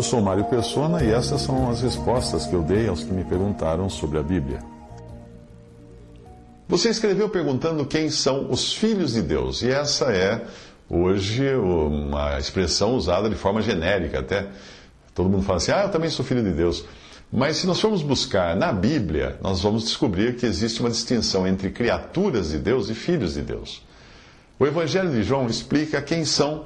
Eu sou Mário Persona e essas são as respostas que eu dei aos que me perguntaram sobre a Bíblia. Você escreveu perguntando quem são os filhos de Deus, e essa é hoje uma expressão usada de forma genérica até. Todo mundo fala assim, ah, eu também sou filho de Deus. Mas se nós formos buscar na Bíblia, nós vamos descobrir que existe uma distinção entre criaturas de Deus e filhos de Deus. O Evangelho de João explica quem são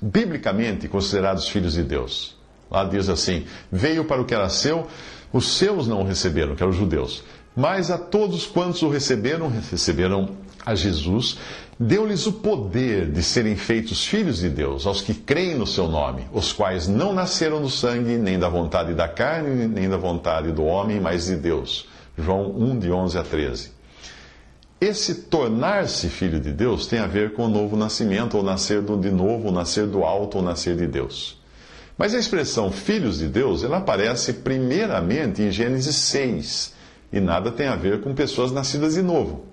biblicamente considerados filhos de Deus. Lá diz assim: Veio para o que era seu, os seus não o receberam, que eram os judeus. Mas a todos quantos o receberam, receberam a Jesus, deu-lhes o poder de serem feitos filhos de Deus, aos que creem no seu nome, os quais não nasceram do sangue, nem da vontade da carne, nem da vontade do homem, mas de Deus. João 1, de 11 a 13. Esse tornar-se filho de Deus tem a ver com o novo nascimento, ou nascer de novo, ou nascer do alto, ou nascer de Deus. Mas a expressão filhos de Deus, ela aparece primeiramente em Gênesis 6, e nada tem a ver com pessoas nascidas de novo.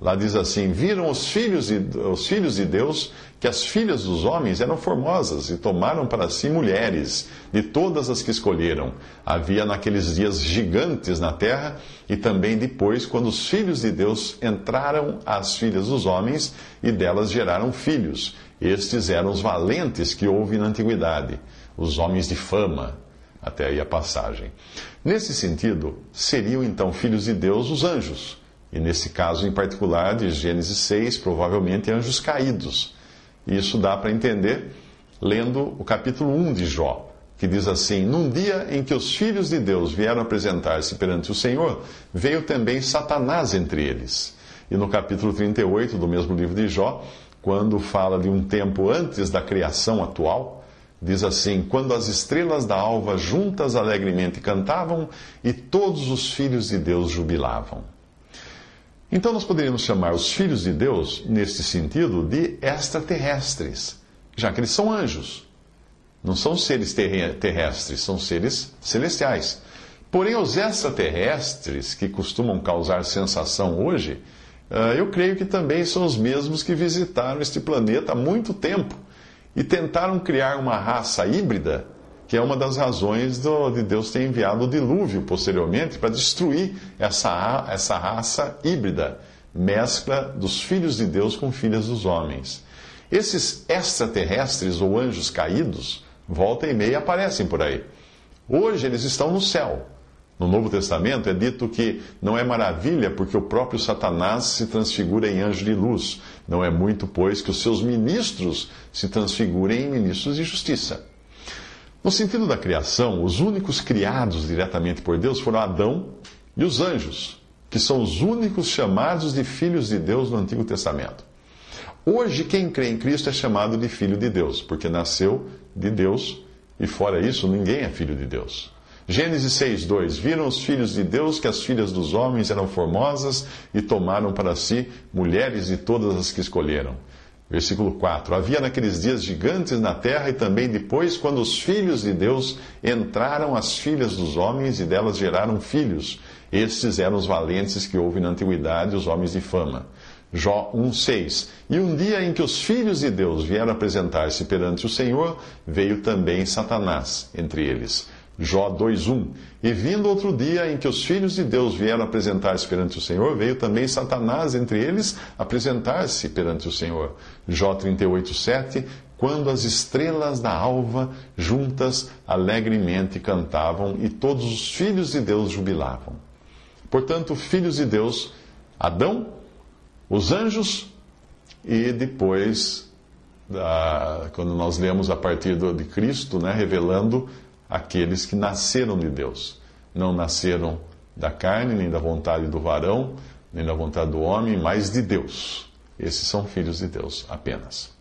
Lá diz assim: Viram os filhos, de, os filhos de Deus que as filhas dos homens eram formosas e tomaram para si mulheres, de todas as que escolheram. Havia naqueles dias gigantes na terra, e também depois, quando os filhos de Deus entraram às filhas dos homens e delas geraram filhos. Estes eram os valentes que houve na antiguidade os homens de fama, até aí a passagem. Nesse sentido, seriam então filhos de Deus os anjos, e nesse caso em particular de Gênesis 6, provavelmente anjos caídos. Isso dá para entender lendo o capítulo 1 de Jó, que diz assim: Num dia em que os filhos de Deus vieram apresentar-se perante o Senhor, veio também Satanás entre eles. E no capítulo 38 do mesmo livro de Jó, quando fala de um tempo antes da criação atual, Diz assim: Quando as estrelas da alva juntas alegremente cantavam e todos os filhos de Deus jubilavam. Então nós poderíamos chamar os filhos de Deus, neste sentido, de extraterrestres, já que eles são anjos. Não são seres terrestres, são seres celestiais. Porém, os extraterrestres, que costumam causar sensação hoje, ah, eu creio que também são os mesmos que visitaram este planeta há muito tempo e tentaram criar uma raça híbrida, que é uma das razões do, de Deus ter enviado o dilúvio posteriormente para destruir essa, essa raça híbrida, mescla dos filhos de Deus com filhas dos homens. Esses extraterrestres ou anjos caídos, volta e meia aparecem por aí. Hoje eles estão no céu no Novo Testamento é dito que não é maravilha porque o próprio Satanás se transfigura em anjo de luz. Não é muito, pois, que os seus ministros se transfigurem em ministros de justiça. No sentido da criação, os únicos criados diretamente por Deus foram Adão e os anjos, que são os únicos chamados de filhos de Deus no Antigo Testamento. Hoje, quem crê em Cristo é chamado de filho de Deus, porque nasceu de Deus e, fora isso, ninguém é filho de Deus. Gênesis 6, 2: Viram os filhos de Deus que as filhas dos homens eram formosas e tomaram para si mulheres de todas as que escolheram. Versículo 4: Havia naqueles dias gigantes na terra e também depois, quando os filhos de Deus entraram as filhas dos homens e delas geraram filhos. Estes eram os valentes que houve na antiguidade, os homens de fama. Jó 1,6 E um dia em que os filhos de Deus vieram apresentar-se perante o Senhor, veio também Satanás entre eles Jó 2:1. E vindo outro dia em que os filhos de Deus vieram apresentar-se perante o Senhor, veio também Satanás entre eles apresentar-se perante o Senhor. Jó 38:7. Quando as estrelas da alva juntas alegremente cantavam e todos os filhos de Deus jubilavam. Portanto, filhos de Deus, Adão, os anjos e depois, quando nós lemos a partir de Cristo, né, revelando aqueles que nasceram de Deus, não nasceram da carne, nem da vontade do varão, nem da vontade do homem, mas de Deus. Esses são filhos de Deus apenas.